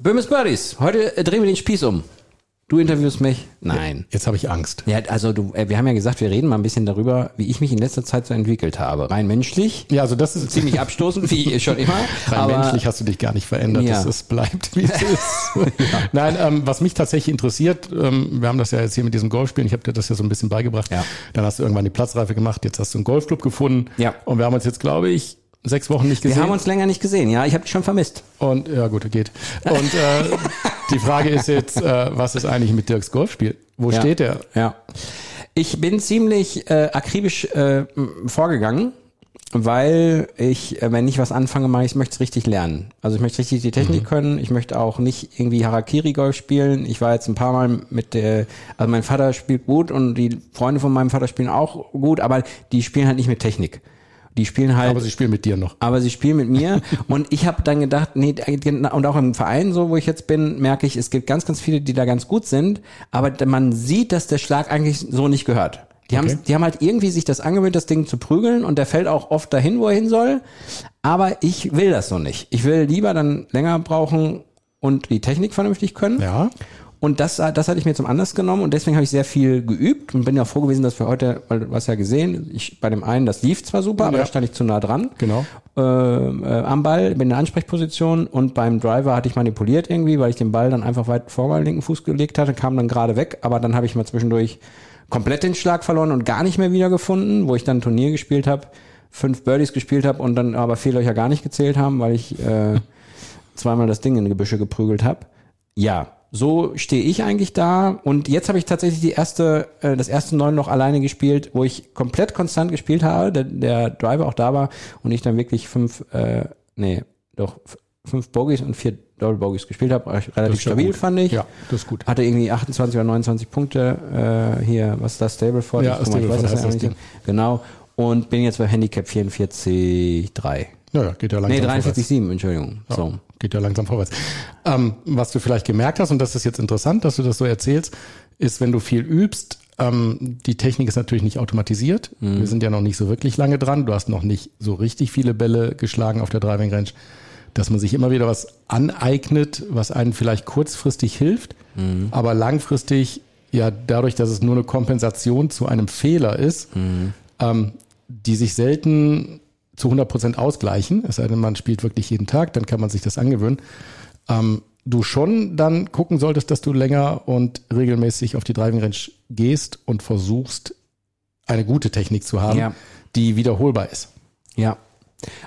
Böhmes Birdies, heute drehen wir den Spieß um. Du interviewst mich? Nein. Jetzt habe ich Angst. Ja, also du, äh, wir haben ja gesagt, wir reden mal ein bisschen darüber, wie ich mich in letzter Zeit so entwickelt habe. Rein menschlich. Ja, also das ist ziemlich abstoßend, wie schon immer. Rein aber menschlich hast du dich gar nicht verändert. Ja. Es, bleibt, wie es ist. Nein, ähm, was mich tatsächlich interessiert, ähm, wir haben das ja jetzt hier mit diesem Golfspielen, ich habe dir das ja so ein bisschen beigebracht. Ja. Dann hast du irgendwann die Platzreife gemacht, jetzt hast du einen Golfclub gefunden. Ja. Und wir haben uns jetzt, glaube ich, sechs Wochen nicht wir gesehen. haben uns länger nicht gesehen. Ja, ich habe dich schon vermisst. Und ja, gut, geht. Und äh, die Frage ist jetzt, äh, was ist eigentlich mit Dirks Golfspiel? Wo Ja. steht er? Ja. Ich bin ziemlich äh, akribisch äh, vorgegangen, weil ich, äh, wenn ich was anfange, mache ich möchte es richtig lernen. Also ich möchte richtig die Technik können. Ich möchte auch nicht irgendwie Harakiri-Golf spielen. Ich war jetzt ein paar Mal mit der, also mein Vater spielt gut und die Freunde von meinem Vater spielen auch gut, aber die spielen halt nicht mit Technik. Die spielen halt Aber sie spielen mit dir noch. aber sie spielen mit mir und ich habe dann gedacht, nee, und auch im Verein so, wo ich jetzt bin, merke ich, es gibt ganz, ganz viele, die da ganz gut sind, aber man sieht, dass der Schlag eigentlich so nicht gehört. Die, Okay. haben, die haben halt irgendwie sich das angewöhnt, das Ding zu prügeln und der fällt auch oft dahin, wo er hin soll, aber ich will das so nicht. Ich will lieber dann länger brauchen und die Technik vernünftig können. Ja. Und das, das hatte ich mir zum Anlass genommen und deswegen habe ich sehr viel geübt und bin ja froh gewesen, dass wir heute, weil du hast ja gesehen, ich bei dem einen, das lief zwar super, aber Ja. da stand ich zu nah dran. Genau. Äh, äh, am Ball, bin in der Ansprechposition und beim Driver hatte ich manipuliert irgendwie, weil ich den Ball dann einfach weit vor meinen linken Fuß gelegt hatte, kam dann gerade weg, aber dann habe ich mal zwischendurch komplett den Schlag verloren und gar nicht mehr wiedergefunden, wo ich dann ein Turnier gespielt habe, fünf Birdies gespielt habe und dann aber vier Löcher gar nicht gezählt haben, weil ich äh, zweimal das Ding in die Gebüsche geprügelt habe. Ja, so stehe ich eigentlich da. Und jetzt habe ich tatsächlich die erste, äh, das erste Neun noch alleine gespielt, wo ich komplett konstant gespielt habe, der, der Driver auch da war und ich dann wirklich fünf, äh, nee, doch fünf Bogies und vier Double Bogies gespielt habe. Relativ ja stabil gut. fand ich. Ja, das ist gut. Hatte irgendwie 28 oder 29 Punkte äh, hier, was ist das, Stableford? Ja, Ich mal, ich Stableford weiß das ja nicht. Genau. Und bin jetzt bei Handicap 44,3. Ja, ja, geht ja langsam Nee, vorwärts. 43,7, Entschuldigung. So. Geht ja langsam vorwärts. Ähm, was du vielleicht gemerkt hast, und das ist jetzt interessant, dass du das so erzählst, ist, wenn du viel übst, ähm, die Technik ist natürlich nicht automatisiert. Wir sind ja noch nicht so wirklich lange dran. Du hast noch nicht so richtig viele Bälle geschlagen auf der Driving Range, dass man sich immer wieder was aneignet, was einen vielleicht kurzfristig hilft, aber langfristig ja dadurch, dass es nur eine Kompensation zu einem Fehler ist, ähm, die sich selten zu 100 Prozent ausgleichen, es sei denn, man spielt wirklich jeden Tag, dann kann man sich das angewöhnen. Ähm, du schon dann gucken solltest, dass du länger und regelmäßig auf die Driving Range gehst und versuchst, eine gute Technik zu haben, Ja. die wiederholbar ist. Ja.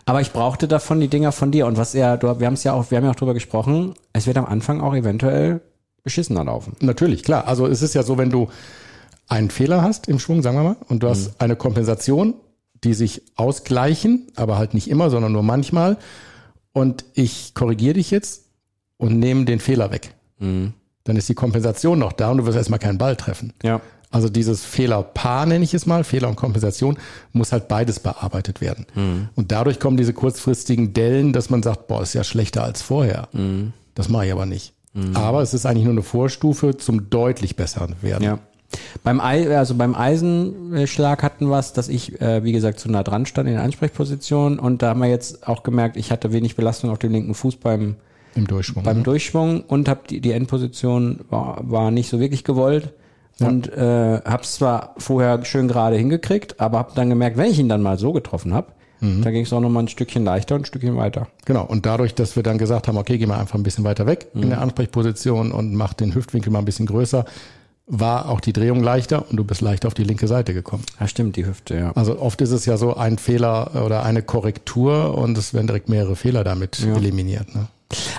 Aber ich brauchte davon die Dinger von dir. Und was er, du, wir haben es ja auch, wir haben ja auch drüber gesprochen, es wird am Anfang auch eventuell beschissener laufen. Natürlich, klar. Also es ist ja so, wenn du einen Fehler hast im Schwung, sagen wir mal, und du hast eine Kompensation, die sich ausgleichen, aber halt nicht immer, sondern nur manchmal. Und ich korrigiere dich jetzt und nehme den Fehler weg. Dann ist die Kompensation noch da und du wirst erstmal keinen Ball treffen. Ja. Also dieses Fehlerpaar nenne ich es mal, Fehler und Kompensation, muss halt beides bearbeitet werden. Und dadurch kommen diese kurzfristigen Dellen, dass man sagt, boah, ist ja schlechter als vorher. Das mache ich aber nicht. Aber es ist eigentlich nur eine Vorstufe zum deutlich besseren werden. Ja. Beim Ei, also beim Eisenschlag hatten wir es, dass ich, äh, wie gesagt, zu nah dran stand in der Ansprechposition und da haben wir jetzt auch gemerkt, ich hatte wenig Belastung auf dem linken Fuß beim, Im Durchschwung. beim Durchschwung und habe die, die Endposition war, war nicht so wirklich gewollt und äh, habe es zwar vorher schön gerade hingekriegt, aber habe dann gemerkt, wenn ich ihn dann mal so getroffen habe, da ging es auch noch mal ein Stückchen leichter und ein Stückchen weiter. Genau. Und dadurch, dass wir dann gesagt haben, okay, geh mal einfach ein bisschen weiter weg in der Ansprechposition und mach den Hüftwinkel mal ein bisschen größer, war auch die Drehung leichter und du bist leichter auf die linke Seite gekommen. Ja, stimmt, die Hüfte, ja. Also oft ist es ja so ein Fehler oder eine Korrektur und es werden direkt mehrere Fehler damit eliminiert. Ne?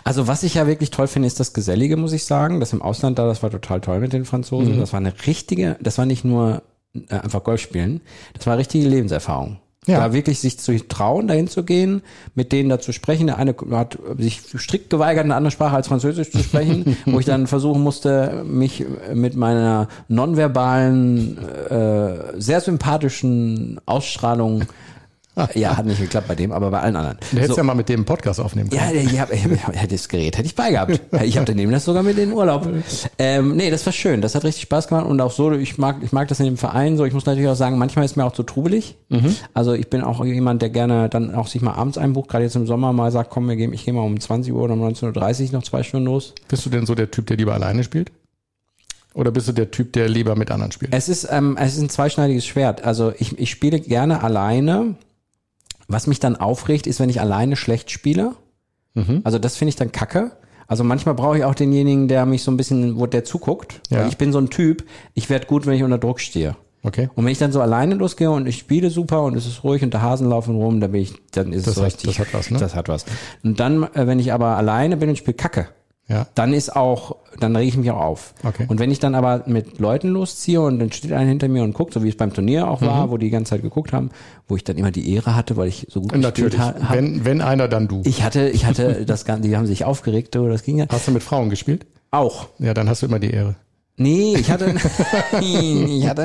Also was ich ja wirklich toll finde, ist das Gesellige, muss ich sagen. Das im Ausland da, das war total toll mit den Franzosen. Das war eine richtige, das war nicht nur äh, einfach Golf spielen, das war eine richtige Lebenserfahrung. Ja. Da wirklich sich zu trauen, dahin zu gehen, mit denen da zu sprechen. Der eine hat sich strikt geweigert, eine andere Sprache als Französisch zu sprechen, wo ich dann versuchen musste, mich mit meiner nonverbalen, äh, sehr sympathischen Ausstrahlung ja, hat nicht geklappt bei dem, aber bei allen anderen. Du hättest so. ja mal mit dem Podcast aufnehmen können. Ja, ich hab, ja das Gerät hätte ich beigehabt. Ich habe daneben das sogar mit in den Urlaub. Ähm, nee, das war schön. Das hat richtig Spaß gemacht und auch so, ich mag, ich mag das in dem Verein so. Ich muss natürlich auch sagen, manchmal ist mir auch zu trubelig. Mhm. Also ich bin auch jemand, der gerne dann auch sich mal abends einbucht, gerade jetzt im Sommer mal sagt, komm, wir gehen, ich gehe mal um 20 Uhr oder um 19.30 Uhr noch zwei Stunden los. Bist du denn so der Typ, der lieber alleine spielt? Oder bist du der Typ, der lieber mit anderen spielt? Es ist, ähm, es ist ein zweischneidiges Schwert. Also ich, ich spiele gerne alleine was mich dann aufregt, ist, wenn ich alleine schlecht spiele. Mhm. Also das finde ich dann kacke. Also manchmal brauche ich auch denjenigen, der mich so ein bisschen, wo der zuguckt. Ja. Ich bin so ein Typ, ich werde gut, wenn ich unter Druck stehe. Okay. Und wenn ich dann so alleine losgehe und ich spiele super und es ist ruhig und der Hasen laufen rum, dann bin ich, dann ist das es hat, richtig. Das hat was, ne? Das hat was. Und dann, äh, wenn ich aber alleine bin und spiele Kacke, ja. dann ist auch, dann rege ich mich auch auf. Okay. Und wenn ich dann aber mit Leuten losziehe und dann steht einer hinter mir und guckt, so wie es beim Turnier auch war, mhm. wo die die ganze Zeit geguckt haben, wo ich dann immer die Ehre hatte, weil ich so gut Natürlich. gespielt habe. Wenn, wenn einer, dann du. Ich hatte, ich hatte das Ganze, die haben sich aufgeregt, oder das ging ja. Hast du mit Frauen gespielt? Auch. Ja, dann hast du immer die Ehre. Nee, ich hatte, ich hatte,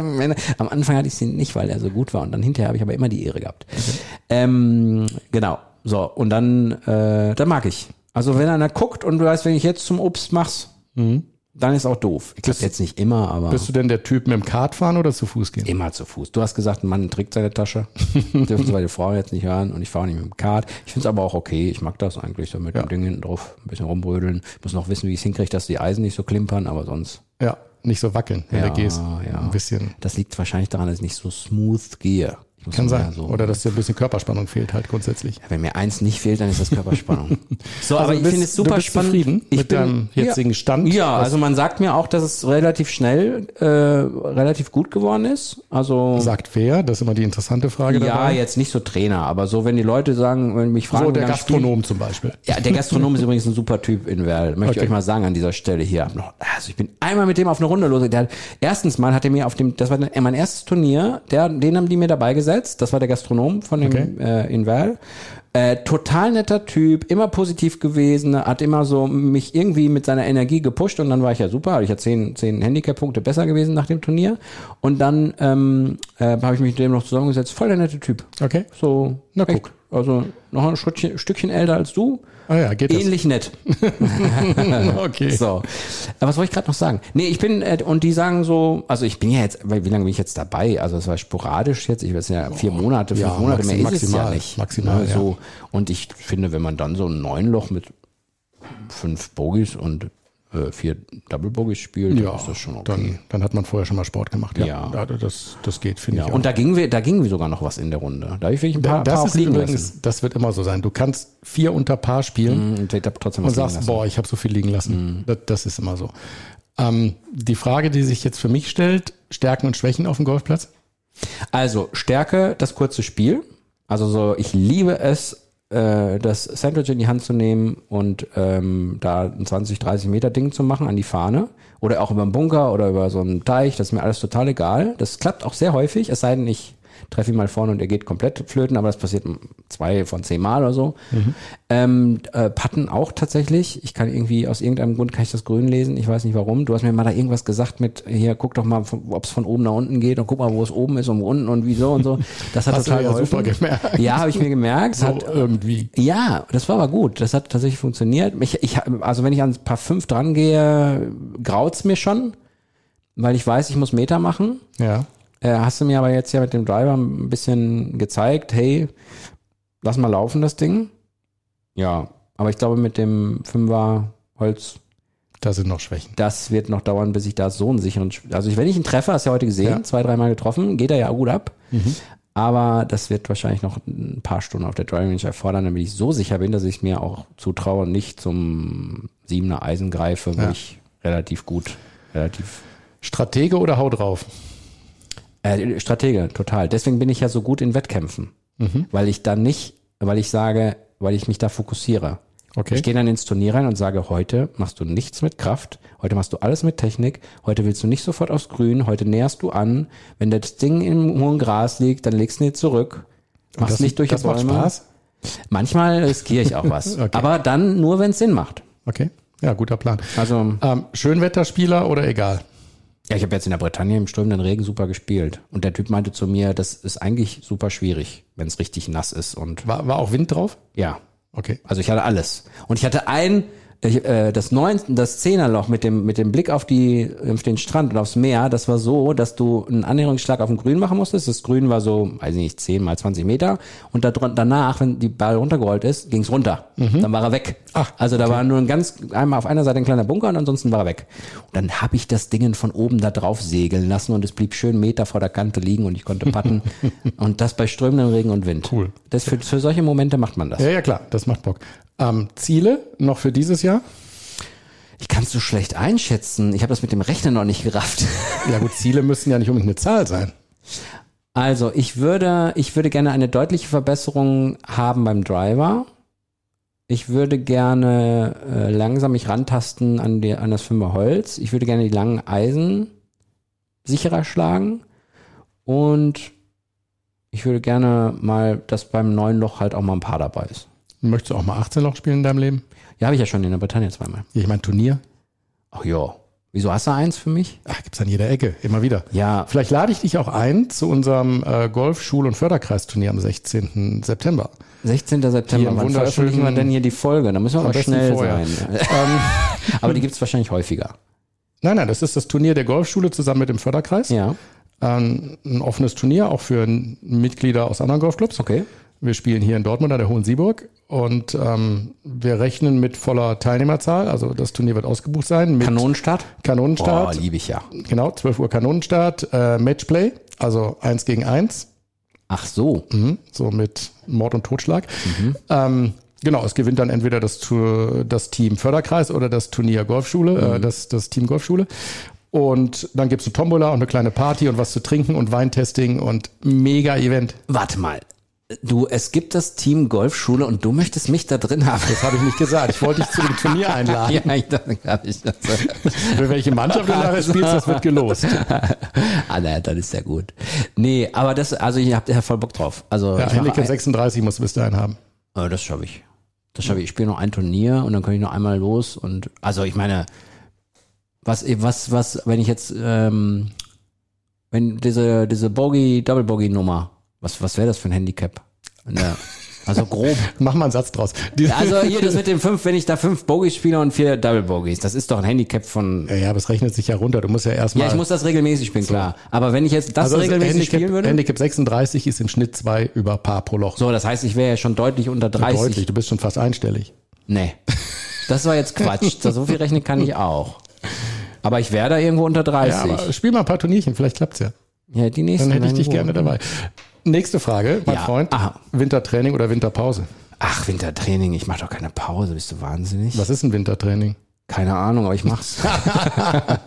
am Anfang hatte ich sie nicht, weil er so gut war und dann hinterher habe ich aber immer die Ehre gehabt. Okay. Ähm, genau. So, und dann, äh, dann mag ich. Also wenn einer guckt und du weißt, wenn ich jetzt zum Obst machst, mhm. dann ist auch doof. Ich glaube jetzt nicht immer, aber. Bist du denn der Typ mit dem Kart fahren oder zu Fuß gehen? Immer zu Fuß. Du hast gesagt, ein Mann trägt seine Tasche. Dürfen sie meine Frau jetzt nicht hören und ich fahre nicht mit dem Kart. Ich finde es aber auch okay. Ich mag das eigentlich so mit ja. dem Ding hinten drauf. Ein bisschen rumbrödeln. Ich muss noch wissen, wie ich es hinkriege, dass die Eisen nicht so klimpern, aber sonst. Ja, nicht so wackeln, wenn ja, du gehst. Ja. Ein bisschen. Das liegt wahrscheinlich daran, dass ich nicht so smooth gehe. Kann sein. So Oder dass dir ein bisschen Körperspannung fehlt halt grundsätzlich. Wenn mir eins nicht fehlt, dann ist das Körperspannung. so, also aber ich finde es super du bist spannend. Zufrieden ich mit bin, deinem jetzigen ja, Stand? Ja, also man sagt mir auch, dass es relativ schnell, äh, relativ gut geworden ist. Also sagt wer? Das ist immer die interessante Frage. Ja, dabei. jetzt nicht so Trainer, aber so, wenn die Leute sagen, wenn mich fragen, so der Gastronom zum Beispiel. Ja, der Gastronom ist übrigens ein super Typ in Werl. Möchte okay. ich euch mal sagen an dieser Stelle hier. Also ich bin einmal mit dem auf eine Runde los. Der hat, erstens mal hat er mir auf dem, das war mein erstes Turnier, der, den haben die mir dabei gesetzt. Das war der Gastronom von dem okay. äh, in Val. Äh, total netter Typ, immer positiv gewesen, hat immer so mich irgendwie mit seiner Energie gepusht und dann war ich ja super, hatte ich ja zehn, zehn Handicap-Punkte besser gewesen nach dem Turnier. Und dann ähm, äh, habe ich mich mit dem noch zusammengesetzt. Voll der nette Typ. Okay. So, na guck. Also noch ein Stückchen, Stückchen älter als du. Ah ja, geht Ähnlich das? nett. okay. So. Aber was wollte ich gerade noch sagen? Nee, ich bin, äh, und die sagen so, also ich bin ja jetzt, wie lange bin ich jetzt dabei? Also es war sporadisch jetzt, ich weiß ja vier Monate, fünf ja, Monate, mehr ist maximal, es ja nicht. Maximal, ne, so. Und ich finde, wenn man dann so ein Neunloch mit fünf Bogies und äh, vier Double Bogies spielt, ja, ist das schon okay. Dann, dann hat man vorher schon mal Sport gemacht. Ja, ja. das, das geht, finde ja, ich. Und da gingen wir, da gingen wir sogar noch was in der Runde. Da habe ich wirklich ein paar, das paar ist übrigens, das wird immer so sein. Du kannst vier unter Paar spielen mm, und, trotzdem und sagst, boah, ich habe so viel liegen lassen. Mm. Das, das, ist immer so. Ähm, die Frage, die sich jetzt für mich stellt, Stärken und Schwächen auf dem Golfplatz? Also Stärke, das kurze Spiel. Also so, ich liebe es, äh, das Sandwich in die Hand zu nehmen und ähm, da ein 20, 30 Meter Ding zu machen an die Fahne oder auch über einen Bunker oder über so einen Teich, das ist mir alles total egal. Das klappt auch sehr häufig, es sei denn, ich treffe ihn mal vorne und er geht komplett flöten, aber das passiert zwei von zehn Mal oder so. Mhm. Ähm, äh, Patten auch tatsächlich. Ich kann irgendwie, aus irgendeinem Grund kann ich das grün lesen. Ich weiß nicht warum. Du hast mir mal da irgendwas gesagt mit, hier, guck doch mal, ob es von oben nach unten geht und guck mal, wo es oben ist und unten und wieso und so. Das hat hast total du ja geholfen. super gemerkt. Ja, habe ich mir gemerkt. So hat, irgendwie. Ja, das war aber gut. Das hat tatsächlich funktioniert. Ich, ich, also wenn ich ans Paar 5 dran gehe, graut's mir schon, weil ich weiß, ich muss Meter machen. Ja. Äh, hast du mir aber jetzt ja mit dem Driver ein bisschen gezeigt, hey, lass mal laufen, das Ding. Ja, aber ich glaube, mit dem Fünfer Holz. Da sind noch Schwächen. Das wird noch dauern, bis ich da so einen sicheren. Also, wenn ich ihn treffe, hast du ja heute gesehen, ja. zwei, dreimal getroffen, geht er ja gut ab. Mhm. Aber das wird wahrscheinlich noch ein paar Stunden auf der Driving Range erfordern, damit ich so sicher bin, dass ich mir auch zutraue und nicht zum siebener Eisen greife, wo Ja. ich relativ gut, relativ Stratege oder hau drauf? Äh, Stratege, total. Deswegen bin ich ja so gut in Wettkämpfen. Mhm. Weil ich dann nicht, weil ich sage, weil ich mich da fokussiere. Okay. Ich gehe dann ins Turnier rein und sage, heute machst du nichts mit Kraft, heute machst du alles mit Technik, heute willst du nicht sofort aufs Grün, heute näherst du an. Wenn das Ding im hohen Gras liegt, dann legst du ihn zurück. Machst das, nicht durch das macht Bäume. Spaß? Manchmal riskiere ich auch was. Okay. Aber dann nur, wenn es Sinn macht. Okay, ja, guter Plan. Also, Ähm, Schönwetterspieler oder egal? Ja, ich habe jetzt in der Bretagne im strömenden Regen super gespielt. Und der Typ meinte zu mir, das ist eigentlich super schwierig, wenn es richtig nass ist. Und War, war auch Wind drauf? ja, Okay. also ich hatte alles. Und ich hatte ein, ich, äh, das neun, das Zehnerloch mit dem, mit dem Blick auf die, auf den Strand und aufs Meer, das war so, dass du einen Annäherungsschlag auf dem Grün machen musstest. Das Grün war so, weiß ich nicht, 10 mal 20 Meter. Und da, danach, wenn die Ball runtergerollt ist, ging's runter. Dann war er weg. Ach, also da war nur ein ganz, einmal auf einer Seite ein kleiner Bunker und ansonsten war er weg. Und dann habe ich das Ding von oben da drauf segeln lassen und es blieb schön Meter vor der Kante liegen und ich konnte patten. und das bei strömendem Regen und Wind. Cool. Das für, für solche Momente macht man das. Ja, ja, klar, das macht Bock. Ähm, Ziele noch für dieses Jahr? Ich kann es so schlecht einschätzen. Ich habe das mit dem Rechnen noch nicht gerafft. Ja gut, Ziele müssen ja nicht unbedingt eine Zahl sein. Also ich würde, ich würde gerne eine deutliche Verbesserung haben beim Driver. Ich würde gerne äh, langsam mich rantasten an, die, an das Fünfer Holz. Ich würde gerne die langen Eisen sicherer schlagen. Und ich würde gerne mal, dass beim neuen Loch halt auch mal ein paar dabei ist. Möchtest du auch mal 18 Loch spielen in deinem Leben? Ja, habe ich ja schon in der Bretagne zweimal. Ich meine Turnier. Ach ja. Wieso hast du eins für mich? Ach, gibt's an jeder Ecke, immer wieder. Ja, Vielleicht lade ich dich auch ein zu unserem äh, Golf-, Schul- und Förderkreisturnier am 16. September. 16. Hier September. Wann veröffentlichen wir denn hier die Folge? Da müssen wir aber schnell vorher. sein. ähm, Aber die gibt's wahrscheinlich häufiger. nein, nein, das ist das Turnier der Golfschule zusammen mit dem Förderkreis. Ja, Ähm, ein offenes Turnier, auch für Mitglieder aus anderen Golfclubs. okay. Wir spielen hier in Dortmund an der Hohen Sieburg und ähm, wir rechnen mit voller Teilnehmerzahl. Also das Turnier wird ausgebucht sein. Kanonenstart? Kanonenstart. Oh, liebe ich ja. Genau, 12 Uhr Kanonenstart. Äh, Matchplay, also eins gegen eins. Ach so. Mhm, so mit Mord und Totschlag. Ähm, genau, es gewinnt dann entweder das, das Team Förderkreis oder das Turnier Golfschule, äh, das, das Team Golfschule. Und dann gibt's eine Tombola und eine kleine Party und was zu trinken und Weintesting und mega Event. Warte mal. Du, es gibt das Team Golfschule und du möchtest mich da drin haben. Das habe ich nicht gesagt. Ich wollte dich zu dem Turnier einladen. ja, ich dachte, ich das. Für welche Mannschaft du nachher spielst, das wird gelost. ah, naja, dann ist ja gut. Nee, aber das, also ich hab ja voll Bock drauf. Also, Ja, Handicap ein, 36 musst du bis dahin haben. oh, das schaffe ich. Das schaffe ich. Ich spiele noch ein Turnier und dann kann ich noch einmal los und, also ich meine, was, was, was, wenn ich jetzt, ähm, wenn diese, diese Bogey, Double Bogey Nummer, was, was wäre das für ein Handicap? Ja, also grob. Mach mal einen Satz draus. Also hier das mit den fünf, wenn ich da fünf Bogies spiele und vier Double Bogies, das ist doch ein Handicap von. ja, ja, aber es rechnet sich ja runter. Du musst ja erstmal. Ja, ich muss das regelmäßig spielen, klar. Aber wenn ich jetzt das also regelmäßig Handicap, spielen würde, Handicap 36 ist im Schnitt zwei über Paar pro Loch. so, das heißt, ich wäre ja schon deutlich unter 30. Deutlich, du bist schon fast einstellig. Nee. Das war jetzt Quatsch. so viel rechnen kann ich auch. Aber ich wäre da irgendwo unter 30. Ja, aber spiel mal ein paar Turnierchen, vielleicht klappt's ja. Ja, die nächsten. Dann hätte ich dich gerne dabei. Nächste Frage, mein Ja, Freund. aha. Wintertraining oder Winterpause? Ach, Wintertraining, ich mache doch keine Pause, bist du wahnsinnig? Was ist ein Wintertraining? Keine Ahnung, aber ich mach's.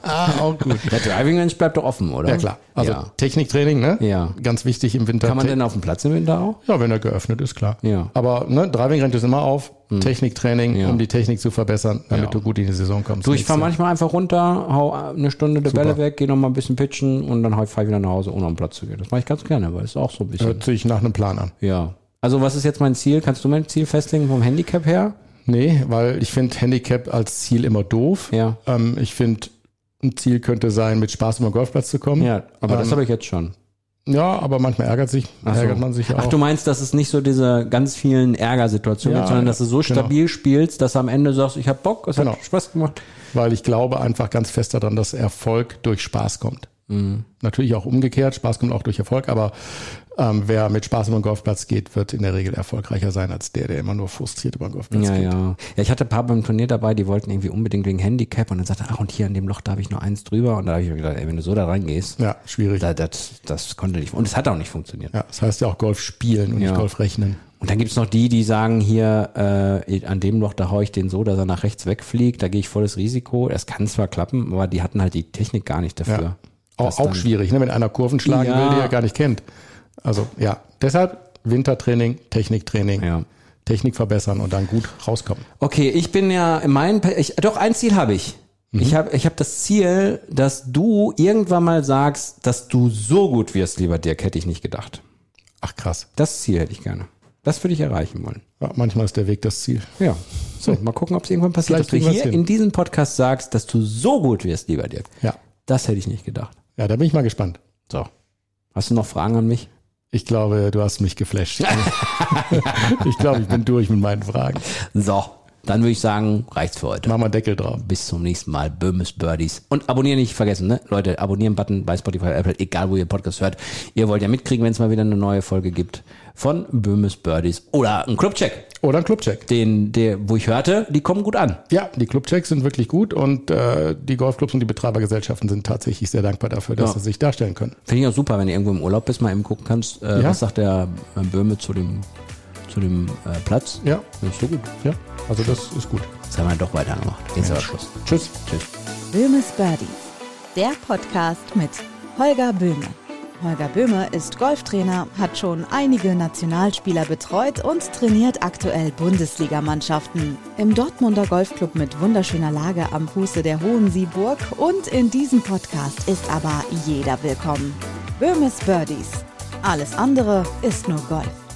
Ah, auch gut. Der Driving Range bleibt doch offen, oder? Ja klar. Also ja. Techniktraining, ne? Ja. Ganz wichtig im Winter. Kann man denn auf dem Platz im Winter auch? ja, wenn er geöffnet ist, klar. Ja. Aber ne, Driving rennt ist immer auf. Techniktraining, Ja. um die Technik zu verbessern, damit Ja. du gut in die Saison kommst. Du, ich fahre manchmal einfach runter, hau eine Stunde die. Bälle weg, gehe noch mal ein bisschen pitchen und dann fahre ich wieder nach Hause, ohne am Platz zu gehen. Das mache ich ganz gerne, weil es ist auch so ein bisschen. Hört sich nach einem Plan an. Ja. Also was ist jetzt mein Ziel? Kannst du mein Ziel festlegen vom Handicap her? Nee, weil ich finde Handicap als Ziel immer doof. Ja. Ähm, ich finde, ein Ziel könnte sein, mit Spaß über den Golfplatz zu kommen. Ja, aber das Ähm, habe ich jetzt schon. Ja, aber manchmal ärgert sich, Ach so. ärgert man sich auch. Ach, du meinst, dass es nicht so diese ganz vielen Ärgersituationen Ja, gibt, sondern dass du so genau. stabil spielst, dass du am Ende sagst, ich habe Bock, es Genau. hat Spaß gemacht. weil ich glaube einfach ganz fest daran, dass Erfolg durch Spaß kommt. Mhm. Natürlich auch umgekehrt, Spaß kommt auch durch Erfolg, aber ähm, wer mit Spaß über den Golfplatz geht, wird in der Regel erfolgreicher sein als der, der immer nur frustriert über den Golfplatz Ja, geht. ja. Ja, ich hatte ein paar beim Turnier dabei, die wollten irgendwie unbedingt wegen Handicap und dann sagte, ach, und hier an dem Loch, da habe ich nur eins drüber. Und da habe ich mir gedacht, ey, wenn du so da reingehst, Ja, schwierig. da, das, das konnte nicht. Und es hat auch nicht funktioniert. Ja, das heißt ja auch Golf spielen und Ja. nicht Golf rechnen. Und dann gibt's noch die, die sagen, hier, äh, an dem Loch, da hau ich den so, dass er nach rechts wegfliegt, da gehe ich volles Risiko. Das kann zwar klappen, aber die hatten halt die Technik gar nicht dafür. Ja. Auch, auch schwierig, ne? wenn einer Kurven schlagen Ja. will, die er gar nicht kennt. Also ja, deshalb Wintertraining, Techniktraining, Ja. Technik verbessern und dann gut rauskommen. Okay, ich bin ja mein, ich, doch ein Ziel habe ich. Mhm. Ich habe ich hab das Ziel, dass du irgendwann mal sagst, dass du so gut wirst, lieber Dirk, hätte ich nicht gedacht. Ach krass. Das Ziel hätte ich gerne. Das würde ich erreichen wollen. Ja, manchmal ist der Weg das Ziel. Ja. So, mal gucken, ob es irgendwann passiert, Vielleicht dass du hier hin. in diesem Podcast sagst, dass du so gut wirst, lieber Dirk. Ja. Das hätte ich nicht gedacht. Ja, da bin ich mal gespannt. So. Hast du noch Fragen an mich? Ich glaube, du hast mich geflasht. ich glaube, ich bin durch mit meinen Fragen. So, dann würde ich sagen, reicht's für heute. Mach mal Deckel drauf. Bis zum nächsten Mal. Böhmes Birdies. Und abonnieren nicht vergessen, ne? Leute, abonnieren-Button bei Spotify, Apple, egal wo ihr Podcast hört. Ihr wollt ja mitkriegen, wenn es mal wieder eine neue Folge gibt von Böhmes Birdies oder ein Clubcheck. Oder ein Clubcheck. Den, der, wo ich hörte, die kommen gut an. Ja, die Clubchecks sind wirklich gut und äh, die Golfclubs und die Betreibergesellschaften sind tatsächlich sehr dankbar dafür, dass Ja. sie sich darstellen können. Finde ich auch super, wenn du irgendwo im Urlaub bist, mal eben gucken kannst, äh, Ja. was sagt der äh, Böhme zu dem, zu dem äh, Platz. Ja, Das ist so gut. ja. Also das ist gut. Jetzt haben wir doch weitergemacht. Jetzt aber Schluss. Tschüss. Tschüss. Böhmes Birdies, der Podcast mit Holger Böhme. Holger Böhme ist Golftrainer, hat schon einige Nationalspieler betreut und trainiert aktuell Bundesligamannschaften. Im Dortmunder Golfclub mit wunderschöner Lage am Fuße der Hohen Sieburg und in diesem Podcast ist aber jeder willkommen. Böhmes Birdies. Alles andere ist nur Golf.